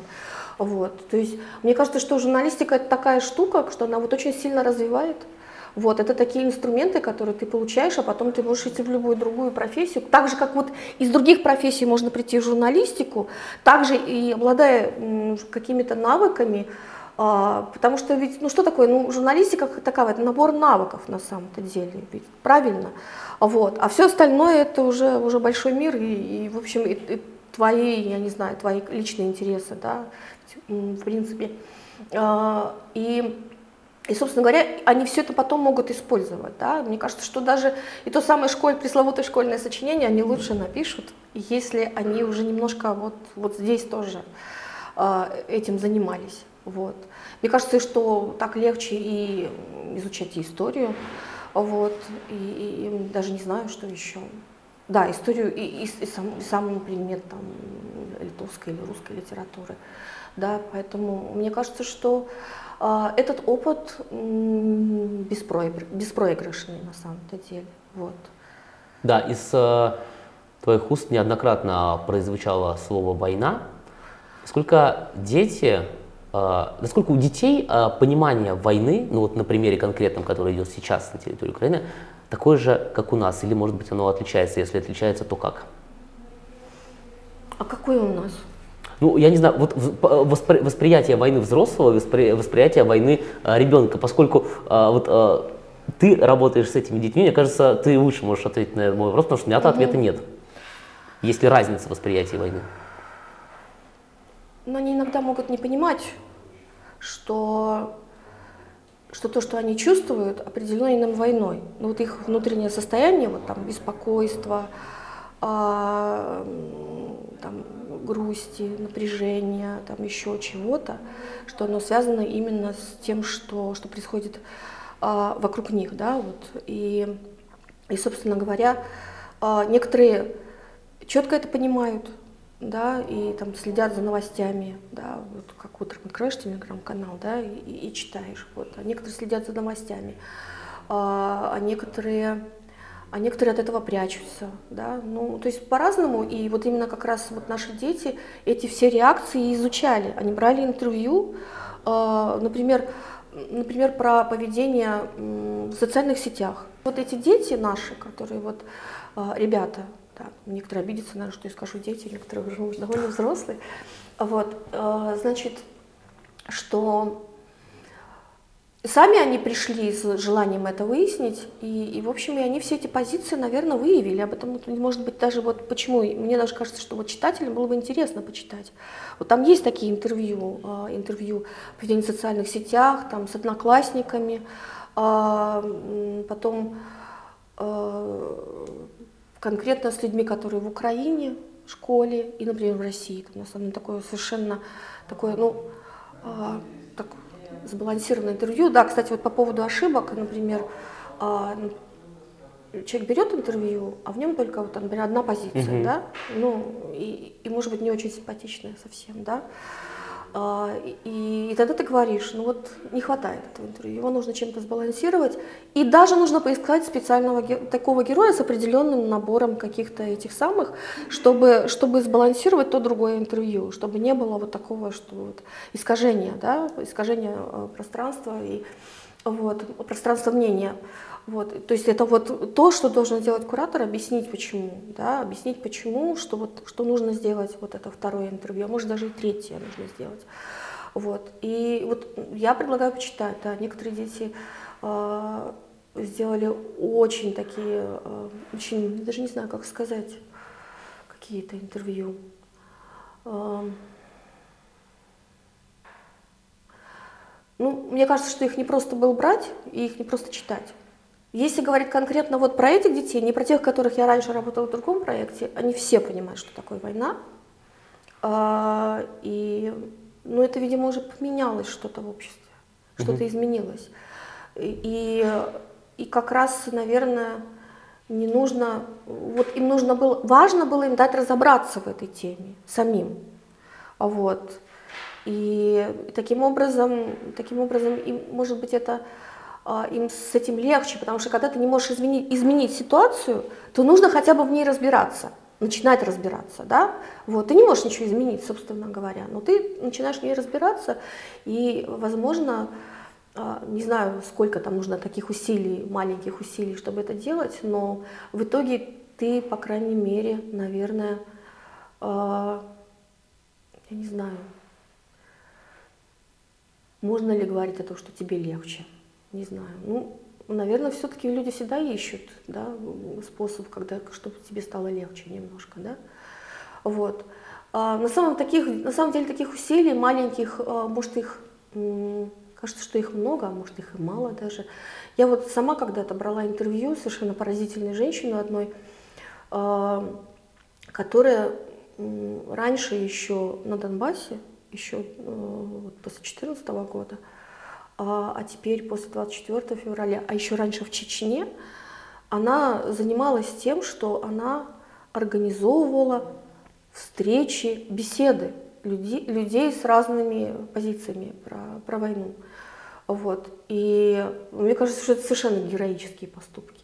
вот, то есть мне кажется, что журналистика это такая штука, что она вот очень сильно развивает, Вот, это такие инструменты, которые ты получаешь, а потом ты можешь идти в любую другую профессию. Так же, как вот из других профессий можно прийти в журналистику, также и обладая какими-то навыками, а, потому что ведь, ну что такое, ну журналистика как таковая, это набор навыков на самом-то деле, ведь правильно. Вот. А все остальное это уже, уже большой мир и, и в общем, и, и твои, я не знаю, твои личные интересы, да, в принципе. А, и и, собственно говоря, они все это потом могут использовать. Да? Мне кажется, что даже и то самое школь, пресловутое школьное сочинение они лучше напишут, если они уже немножко вот, вот здесь тоже э, этим занимались. Вот. Мне кажется, что так легче и изучать и историю, вот, и, и, и даже не знаю, что еще. Да, историю и, и, и, сам, сам предмет там, литовской или русской литературы. Да, поэтому мне кажется, что а, этот опыт беспроигрышный на самом-то деле. Вот. Да, из э, твоих уст неоднократно прозвучало слово «война». Сколько дети, э, насколько у детей э, понимание войны, ну вот на примере конкретном, который идет сейчас на территории Украины, такое же, как у нас, или может быть оно отличается, если отличается, то как? А какое у нас? Ну, я не знаю, вот воспри, восприятие войны взрослого, воспри, восприятие войны а, ребенка, поскольку а, вот а, ты работаешь с этими детьми, мне кажется, ты лучше можешь ответить на мой вопрос, потому что у меня-то угу. ответа нет. Есть ли разница восприятия войны? Но они иногда могут не понимать, что, что то, что они чувствуют, определено иным войной. Ну, вот их внутреннее состояние, вот там беспокойство, там, грусти, напряжения, там еще чего-то, что оно связано именно с тем, что, что происходит а, вокруг них, да, вот. И, и, собственно говоря, а, некоторые четко это понимают, да, и там следят за новостями, да, вот как утром откроешь телеграм-канал, да, и, и читаешь, вот, а некоторые следят за новостями, а, а некоторые а некоторые от этого прячутся, да, ну, то есть по-разному, и вот именно как раз вот наши дети эти все реакции изучали, они брали интервью, э, например, например, про поведение в социальных сетях. Вот эти дети наши, которые вот, э, ребята, да, некоторые обидятся, наверное, что я скажу дети, некоторые уже довольно взрослые, вот, э, значит, что Сами они пришли с желанием это выяснить, и, и в общем, и они все эти позиции, наверное, выявили. Об этом, может быть, даже вот почему, мне даже кажется, что вот читателям было бы интересно почитать. Вот там есть такие интервью, а, интервью в поведении социальных сетях, там с одноклассниками, а, потом а, конкретно с людьми, которые в Украине, в школе и, например, в России. Там, на самом деле, такое совершенно такое, ну, сбалансированное интервью. Да, кстати, вот по поводу ошибок, например, а, человек берет интервью, а в нем только вот, например, одна позиция, угу. да, ну и, и может быть не очень симпатичная совсем, да. А, и, и тогда ты говоришь, ну вот не хватает этого интервью, его нужно чем-то сбалансировать, и даже нужно поискать специального такого героя с определенным набором каких-то этих самых, чтобы, чтобы сбалансировать то другое интервью, чтобы не было вот такого, что вот искажения, да, искажения э, пространства и вот, пространства мнения. Вот, то есть это вот то, что должен сделать куратор, объяснить почему, да, объяснить почему, что, вот, что нужно сделать вот это второе интервью, а может даже и третье нужно сделать. Вот. И вот я предлагаю почитать, да, некоторые дети э, сделали очень такие, э, очень, даже не знаю, как сказать, какие-то интервью. Э, ну, мне кажется, что их не просто было брать и их не просто читать. Если говорить конкретно вот про этих детей, не про тех, которых я раньше работала в другом проекте, они все понимают, что такое война. А, и, ну, это, видимо, уже поменялось что-то в обществе, что-то изменилось. И, и как раз, наверное, не нужно, вот им нужно было, важно было им дать разобраться в этой теме самим. Вот. И таким образом, таким образом, им, может быть, это им с этим легче, потому что когда ты не можешь изменить, изменить ситуацию, то нужно хотя бы в ней разбираться, начинать разбираться, да, вот, ты не можешь ничего изменить, собственно говоря, но ты начинаешь в ней разбираться, и, возможно, а, не знаю, сколько там нужно таких усилий, маленьких усилий, чтобы это делать, но в итоге ты, по крайней мере, наверное, а, я не знаю, можно ли говорить о том, что тебе легче? Не знаю. Ну, наверное, все-таки люди всегда ищут да, способ, когда, чтобы тебе стало легче немножко. Да? Вот. А на, самом таких, на самом деле таких усилий маленьких, может их Кажется, что их много, а может их и мало даже. Я вот сама когда-то брала интервью совершенно поразительной женщины одной, а, которая раньше еще на Донбассе, еще э, после 2014 года, а, а теперь после 24 февраля, а еще раньше в Чечне, она занималась тем, что она организовывала встречи, беседы людей, людей с разными позициями про, про войну. Вот. И мне кажется, что это совершенно героические поступки,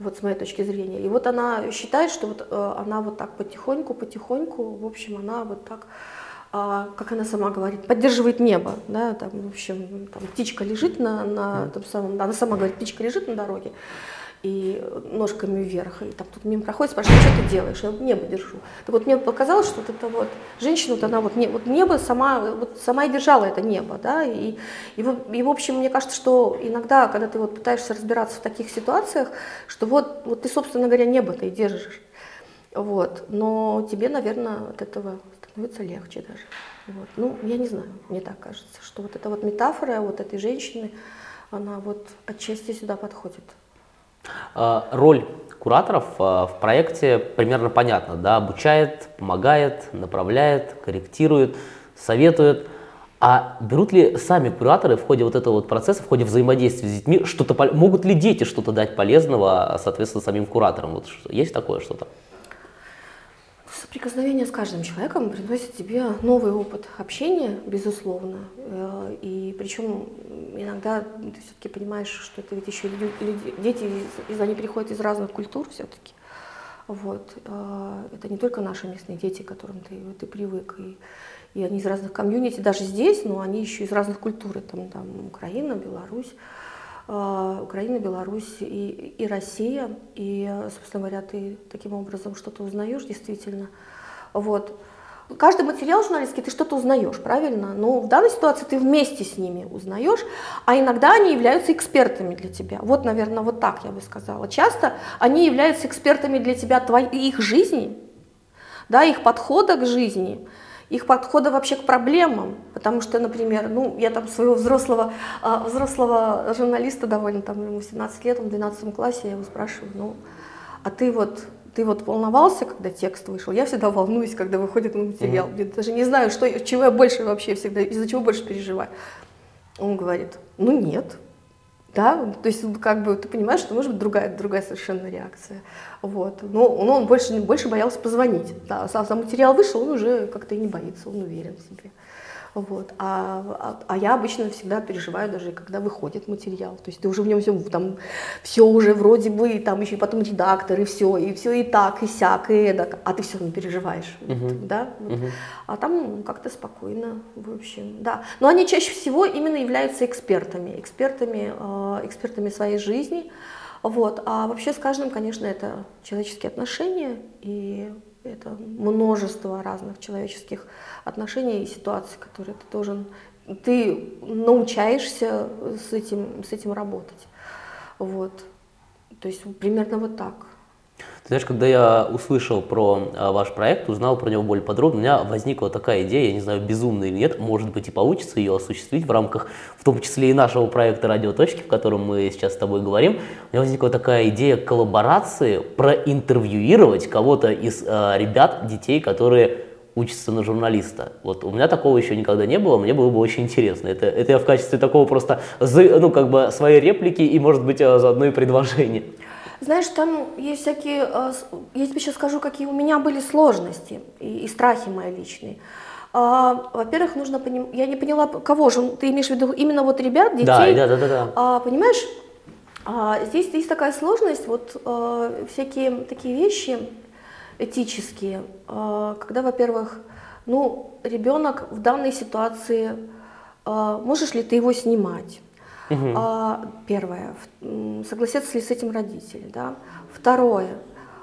вот с моей точки зрения. И вот она считает, что вот э, она вот так потихоньку, потихоньку, в общем, она вот так, э, как она сама говорит, поддерживает небо, да, там, в общем, там птичка лежит на, на том самом, она сама говорит, птичка лежит на дороге, и ножками вверх, и там тут мимо проходит, спрашивает, что ты делаешь? Я вот небо держу. Так вот мне показалось, что вот это вот женщина, вот она вот, не, вот небо сама, вот сама и держала это небо, да, и, и, и в общем, мне кажется, что иногда, когда ты вот пытаешься разбираться в таких ситуациях, что вот, вот ты, собственно говоря, небо-то и держишь, вот, но тебе, наверное, от этого становится легче даже. Вот. Ну, я не знаю, мне так кажется, что вот эта вот метафора вот этой женщины, она вот отчасти сюда подходит. А, роль кураторов а, в проекте примерно понятна, да, обучает, помогает, направляет, корректирует, советует. А берут ли сами кураторы в ходе вот этого вот процесса, в ходе взаимодействия с детьми, что-то могут ли дети что-то дать полезного, соответственно, самим кураторам? Вот есть такое что-то? Соприкосновение с каждым человеком приносит тебе новый опыт общения, безусловно. Э, и причем иногда ты все-таки понимаешь, что это ведь еще люди, дети, из, они приходят из разных культур все-таки. Вот. Э, это не только наши местные дети, к которым ты, ты привык. И, и они из разных комьюнити, даже здесь, но они еще из разных культур. Там, там Украина, Беларусь. А, Украина, Беларусь и, и Россия. И, собственно говоря, ты таким образом что-то узнаешь действительно. Вот. Каждый материал журналистский ты что-то узнаешь, правильно? Но в данной ситуации ты вместе с ними узнаешь, а иногда они являются экспертами для тебя. Вот, наверное, вот так я бы сказала. Часто они являются экспертами для тебя твоих жизней, да, их подхода к жизни их подхода вообще к проблемам, потому что, например, ну, я там своего взрослого, а, взрослого журналиста довольно, там, ему 17 лет, он в 12 классе, я его спрашиваю, ну, а ты вот, ты вот волновался, когда текст вышел? Я всегда волнуюсь, когда выходит материал, mm-hmm. я даже не знаю, что, чего я больше вообще всегда, из-за чего больше переживаю. Он говорит, ну нет, да, то есть как бы ты понимаешь, что может быть другая, другая совершенно реакция. Вот. Но, но он больше, больше боялся позвонить. Да. Сам, сам материал вышел, он уже как-то и не боится, он уверен в себе. Вот. А, а, а я обычно всегда переживаю, даже когда выходит материал. То есть ты уже в нем все, там, все уже вроде бы, там еще и потом редактор, и все, и все и так, и сяк, и эдак, а ты все равно переживаешь. Uh-huh. Вот, да? Вот. Uh-huh. А там как-то спокойно, в общем, да. Но они чаще всего именно являются экспертами, экспертами, э, экспертами своей жизни. Вот. А вообще с каждым, конечно, это человеческие отношения, и это множество разных человеческих отношений и ситуаций, которые ты должен, ты научаешься с этим, с этим работать. Вот. То есть примерно вот так. Ты знаешь, когда я услышал про а, ваш проект, узнал про него более подробно, у меня возникла такая идея, я не знаю, безумная или нет, может быть и получится ее осуществить в рамках, в том числе и нашего проекта «Радиоточки», в котором мы сейчас с тобой говорим. У меня возникла такая идея коллаборации, проинтервьюировать кого-то из э, ребят, детей, которые учатся на журналиста. Вот у меня такого еще никогда не было, мне было бы очень интересно. Это, это я в качестве такого просто, ну, как бы своей реплики и, может быть, а, заодно и предложения. Знаешь, там есть всякие, э, я тебе сейчас скажу, какие у меня были сложности и, и страхи мои личные. А, во-первых, нужно понимать, я не поняла, кого же, ты имеешь в виду именно вот ребят, детей? Да, да, да, да. А, понимаешь, а, здесь есть такая сложность, вот а, всякие такие вещи этические, а, когда, во-первых, ну, ребенок в данной ситуации, а, можешь ли ты его снимать? Угу. Первое, согласятся ли с этим родители, да. Второе,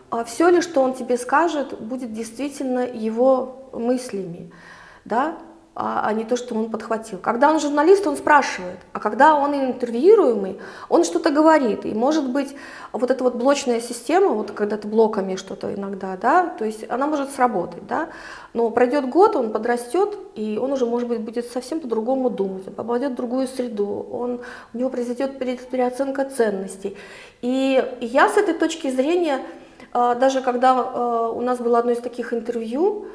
а все ли, что он тебе скажет, будет действительно его мыслями, да, а, а не то, что он подхватил. Когда он журналист, он спрашивает, а когда он интервьюируемый, он что-то говорит. И может быть, вот эта вот блочная система, вот когда ты блоками что-то иногда, да, то есть она может сработать, да, но пройдет год, он подрастет, и он уже, может быть, будет совсем по-другому думать, он попадет в другую среду, он, у него произойдет переоценка ценностей. И я с этой точки зрения, а, даже когда а, у нас было одно из таких интервью,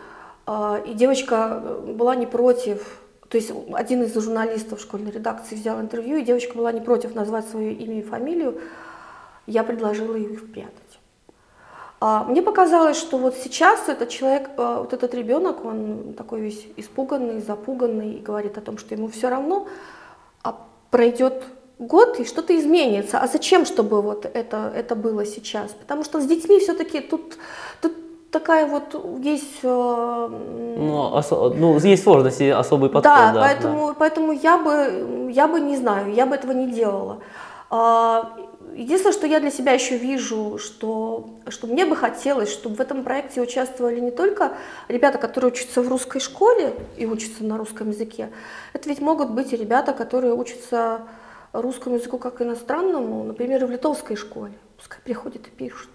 и девочка э, была не против, то есть один из журналистов школьной редакции взял интервью, и девочка была не против назвать свое имя и фамилию, я предложила их спрятать. А, мне показалось, что вот сейчас этот человек, э, вот этот ребенок, он такой весь испуганный, запуганный и говорит о том, что ему все равно, а пройдет год и что-то изменится. А зачем, чтобы вот это, это было сейчас? Потому что с детьми все-таки тут такая вот есть... Э, ну, осо- ну, есть сложности, особый подход. Да, да поэтому, да. поэтому я, бы, я бы не знаю, я бы этого не делала. А, единственное, что я для себя еще вижу, что, что мне бы хотелось, чтобы в этом проекте участвовали не только ребята, которые учатся в русской школе и учатся на русском языке, это ведь могут быть и ребята, которые учатся русскому языку как иностранному, например, в литовской школе. Пускай приходят и пишут.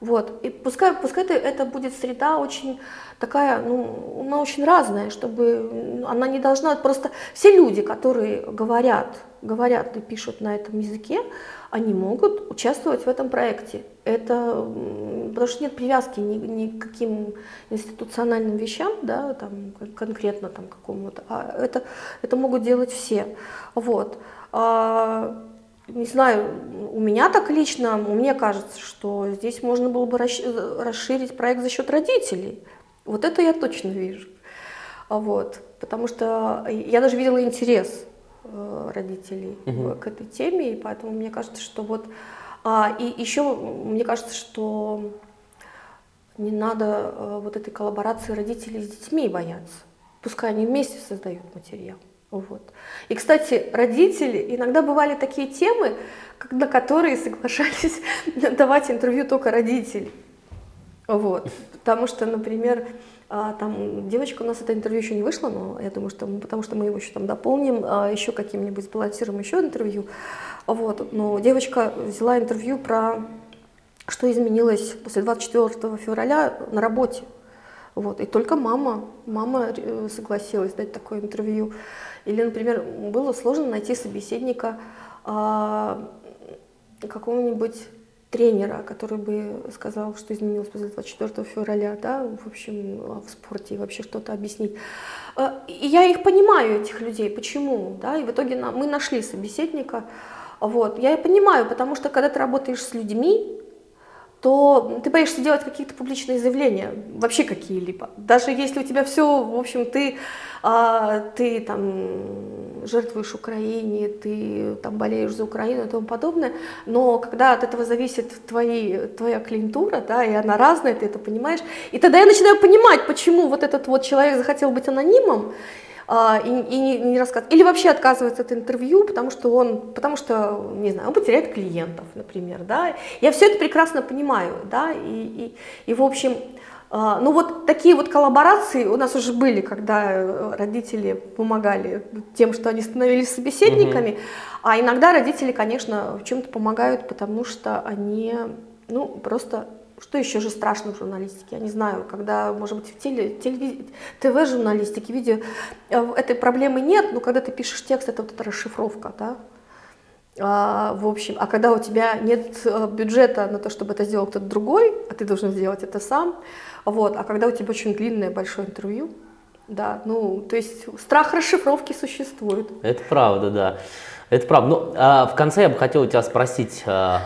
Вот. И пускай, пускай это, это будет среда очень такая, ну, она очень разная, чтобы она не должна, просто все люди, которые говорят, говорят и пишут на этом языке, они могут участвовать в этом проекте. Это, потому что нет привязки ни, ни к каким институциональным вещам, да, там, конкретно там какому-то, а это, это могут делать все. Вот. А, не знаю, у меня так лично, мне кажется, что здесь можно было бы расширить проект за счет родителей. Вот это я точно вижу. Вот. Потому что я даже видела интерес э, родителей угу. к этой теме, и поэтому мне кажется, что вот... А, и еще мне кажется, что не надо э, вот этой коллаборации родителей с детьми бояться. Пускай они вместе создают материал. Вот. И, кстати, родители, иногда бывали такие темы, на которые соглашались давать интервью только родители. Вот. Потому что, например, а, там девочка у нас это интервью еще не вышло, но я думаю, что потому что мы его еще там дополним, а, еще каким-нибудь сбалансируем еще интервью. Вот. Но девочка взяла интервью про что изменилось после 24 февраля на работе. Вот. И только мама, мама э, согласилась дать такое интервью. Или, например, было сложно найти собеседника а, какого-нибудь тренера, который бы сказал, что изменилось после 24 февраля, да, в общем, а, в спорте и вообще что-то объяснить. А, и я их понимаю, этих людей, почему, да, и в итоге мы нашли собеседника, вот, я и понимаю, потому что когда ты работаешь с людьми, то ты боишься делать какие-то публичные заявления, вообще какие-либо. Даже если у тебя все, в общем, ты, а, ты там жертвуешь Украине, ты там болеешь за Украину и тому подобное, но когда от этого зависит твои, твоя клиентура, да, и она разная, ты это понимаешь, и тогда я начинаю понимать, почему вот этот вот человек захотел быть анонимом, а, и, и не, не рассказывать. Или вообще отказывается от интервью, потому что он, потому что, не знаю, он потеряет клиентов, например, да. Я все это прекрасно понимаю, да, и, и, и в общем, а, ну вот такие вот коллаборации у нас уже были, когда э, родители помогали тем, что они становились собеседниками, угу. а иногда родители, конечно, в чем-то помогают, потому что они, ну, просто что еще же страшно в журналистике? Я не знаю, когда, может быть, в теле, телевиз... ТВ-журналистике, видео, э, этой проблемы нет, но когда ты пишешь текст, это вот эта расшифровка, да? А, в общем, а когда у тебя нет э, бюджета на то, чтобы это сделал кто-то другой, а ты должен сделать это сам, вот, а когда у тебя очень длинное большое интервью, да, ну, то есть страх расшифровки существует. Это правда, да. Это правда. Ну, а в конце я бы хотел у тебя спросить, а,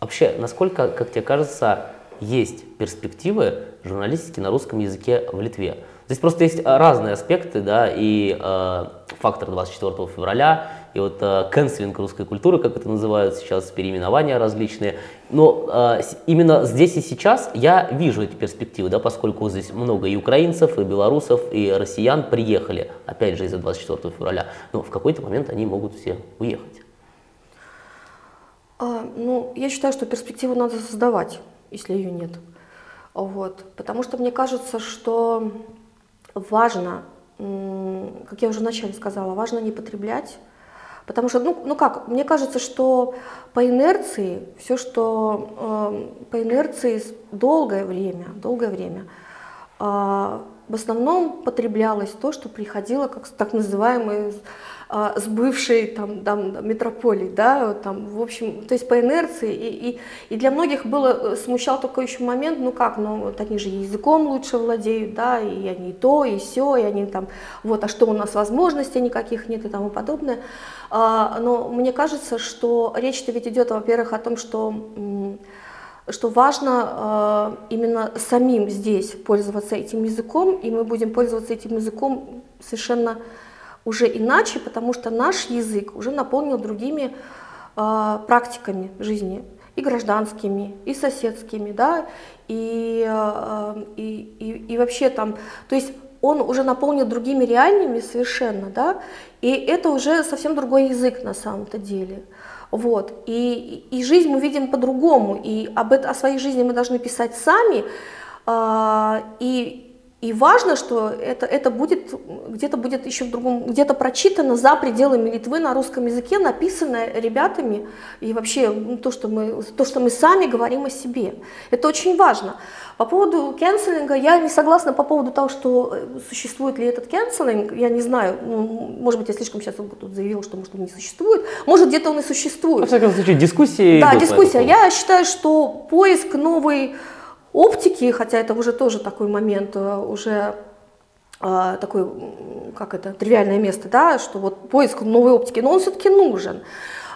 вообще, насколько, как тебе кажется, есть перспективы журналистики на русском языке в Литве. Здесь просто есть э, разные аспекты, да, и э, фактор 24 февраля, и вот э, канцелинг русской культуры, как это называют сейчас, переименования различные. Но э, именно здесь и сейчас я вижу эти перспективы, да, поскольку здесь много и украинцев, и белорусов, и россиян приехали, опять же, из-за 24 февраля. Но в какой-то момент они могут все уехать. А, ну, я считаю, что перспективу надо создавать, если ее нет. Вот. Потому что мне кажется, что важно, как я уже вначале сказала, важно не потреблять. Потому что, ну, ну как, мне кажется, что по инерции, все, что э, по инерции долгое время, долгое время, э, в основном потреблялось то, что приходило как так называемые а, с бывшей там, там метрополией, да, там, в общем, то есть по инерции, и, и, и для многих было, э, смущал такой еще момент, ну как, ну вот они же языком лучше владеют, да, и они и то, и все, и они там, вот, а что у нас возможностей никаких нет и тому подобное, а, но мне кажется, что речь-то ведь идет, во-первых, о том, что что важно э, именно самим здесь пользоваться этим языком, и мы будем пользоваться этим языком совершенно уже иначе, потому что наш язык уже наполнен другими э, практиками жизни, и гражданскими, и соседскими, да, и, э, и, и, и вообще там, то есть он уже наполнен другими реальными совершенно, да, и это уже совсем другой язык на самом-то деле. Вот. И, и жизнь мы видим по-другому, и об это, о своей жизни мы должны писать сами, э, и, и важно, что это, это будет где-то будет еще в другом, где-то прочитано за пределами Литвы на русском языке, написано ребятами, и вообще ну, то, что мы, то, что мы сами говорим о себе. Это очень важно. По поводу кэнселинга, я не согласна по поводу того, что э, существует ли этот кэнселинг, я не знаю, ну, может быть, я слишком сейчас тут заявила, что может он не существует, может где-то он и существует. В всяком случае, дискуссии Да, дискуссия. Я считаю, что поиск новой оптики, хотя это уже тоже такой момент, э, уже э, такой, как это, тривиальное место, да, что вот поиск новой оптики, но он все-таки нужен.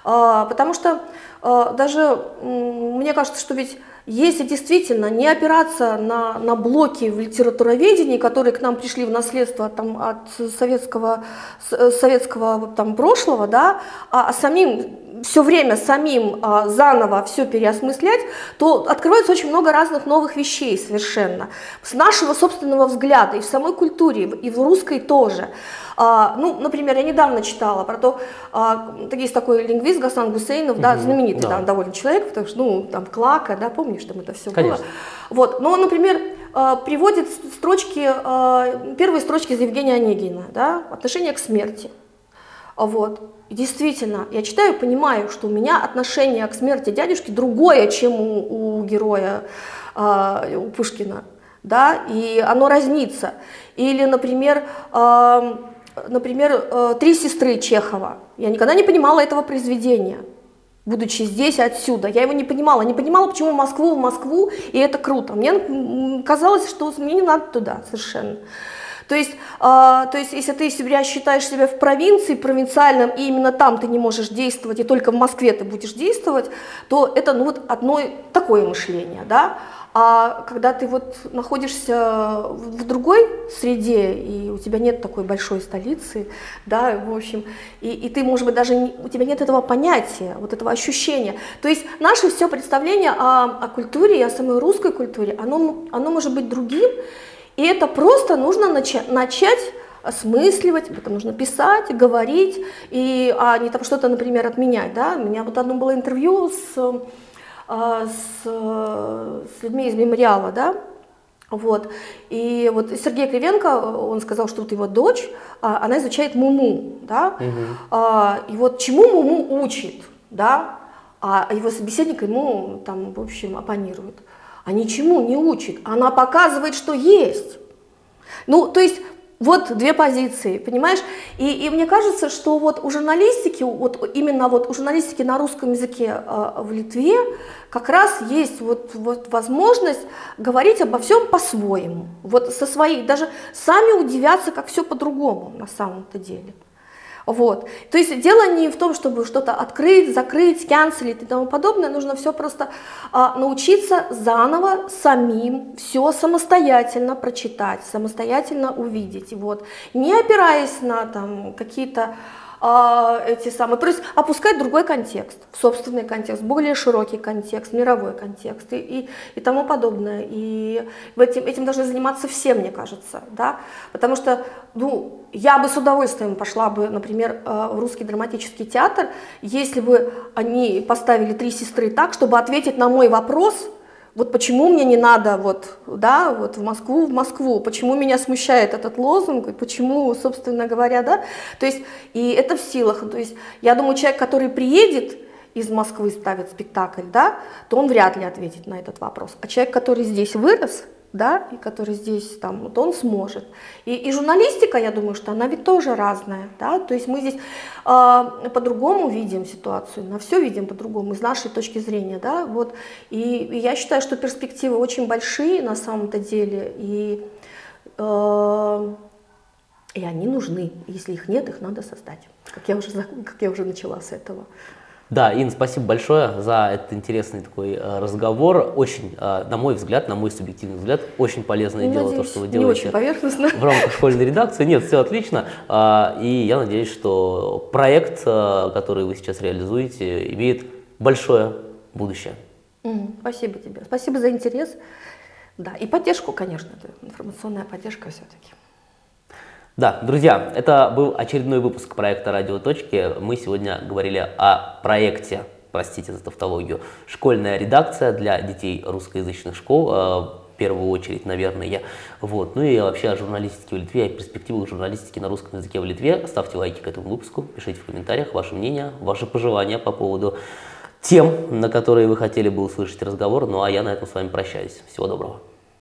Э, потому что даже мне кажется, что ведь если действительно не опираться на, на блоки в литературоведении, которые к нам пришли в наследство там, от советского, советского там, прошлого, да, а, а самим все время самим а, заново все переосмыслять, то открывается очень много разных новых вещей совершенно. С нашего собственного взгляда и в самой культуре, и в русской тоже. А, ну, например, я недавно читала про то, а, есть такой лингвист Гасан Гусейнов, да, знаменитый да. Да, довольно человек, потому что, ну, там, Клака, да, помнишь, там это все Конечно. было. Вот, но, например, а, приводит строчки, а, первые строчки из Евгения Онегина, да, отношение к смерти. Вот. И действительно, я читаю и понимаю, что у меня отношение к смерти дядюшки другое, чем у, у героя э, у Пушкина. Да, и оно разнится. Или, например, э, например, э, «Три сестры» Чехова. Я никогда не понимала этого произведения, будучи здесь, отсюда. Я его не понимала. Не понимала, почему Москву в Москву, и это круто. Мне казалось, что мне не надо туда совершенно. То есть, э, то есть, если ты себя считаешь себя в провинции, провинциальном, и именно там ты не можешь действовать, и только в Москве ты будешь действовать, то это ну, вот одно такое мышление, да. А когда ты вот находишься в другой среде, и у тебя нет такой большой столицы, да, в общем, и, и ты, может быть, даже не, у тебя нет этого понятия, вот этого ощущения. То есть наше все представление о, о культуре, о самой русской культуре, оно, оно может быть другим, и это просто нужно начать, осмысливать, об этом нужно писать, говорить, и, а не там что-то, например, отменять. Да? У меня вот одно было интервью с, а, с, с людьми из мемориала, да, вот. И вот Сергей Кривенко, он сказал, что вот его дочь, а, она изучает муму, да, угу. и вот чему муму учит, да, а его собеседник ему там, в общем, оппонирует а ничему не учит. Она показывает, что есть. Ну, то есть вот две позиции, понимаешь? И, и мне кажется, что вот у журналистики, вот именно вот у журналистики на русском языке э, в Литве как раз есть вот, вот возможность говорить обо всем по-своему. Вот со своей, даже сами удивятся, как все по-другому на самом-то деле. Вот. То есть дело не в том, чтобы что-то открыть, закрыть, канцелить и тому подобное, нужно все просто а, научиться заново самим все самостоятельно прочитать, самостоятельно увидеть. Вот. Не опираясь на там, какие-то а, эти самые, то есть опускать другой контекст, собственный контекст, более широкий контекст, мировой контекст и, и, и тому подобное. И этим, этим должны заниматься все, мне кажется, да, потому что, ну, я бы с удовольствием пошла бы, например, э, в русский драматический театр, если бы они поставили три сестры так, чтобы ответить на мой вопрос – вот почему мне не надо вот, да, вот в Москву, в Москву, почему меня смущает этот лозунг, и почему, собственно говоря, да, то есть, и это в силах, то есть, я думаю, человек, который приедет из Москвы ставит спектакль, да, то он вряд ли ответит на этот вопрос, а человек, который здесь вырос, да, и который здесь там, вот он сможет. И, и журналистика, я думаю, что она ведь тоже разная, да, то есть мы здесь э, по-другому видим ситуацию, на все видим по-другому, из нашей точки зрения, да, вот, и, и я считаю, что перспективы очень большие на самом-то деле, и, э, и они нужны, если их нет, их надо создать, как я уже, как я уже начала с этого. Да, Ин, спасибо большое за этот интересный такой э, разговор. Очень, э, на мой взгляд, на мой субъективный взгляд, очень полезное ну, дело, надеюсь, то, что вы делаете в рамках школьной редакции. Нет, все отлично. Э, и я надеюсь, что проект, который вы сейчас реализуете, имеет большое будущее. Спасибо тебе. Спасибо за интерес. Да, и поддержку, конечно, информационная поддержка все-таки. Да, друзья, это был очередной выпуск проекта «Радио Точки». Мы сегодня говорили о проекте, простите за тавтологию, «Школьная редакция для детей русскоязычных школ». Э, в первую очередь, наверное. Вот. Ну и вообще о журналистике в Литве, о перспективах журналистики на русском языке в Литве. Ставьте лайки к этому выпуску, пишите в комментариях ваше мнение, ваши пожелания по поводу тем, на которые вы хотели бы услышать разговор. Ну а я на этом с вами прощаюсь. Всего доброго.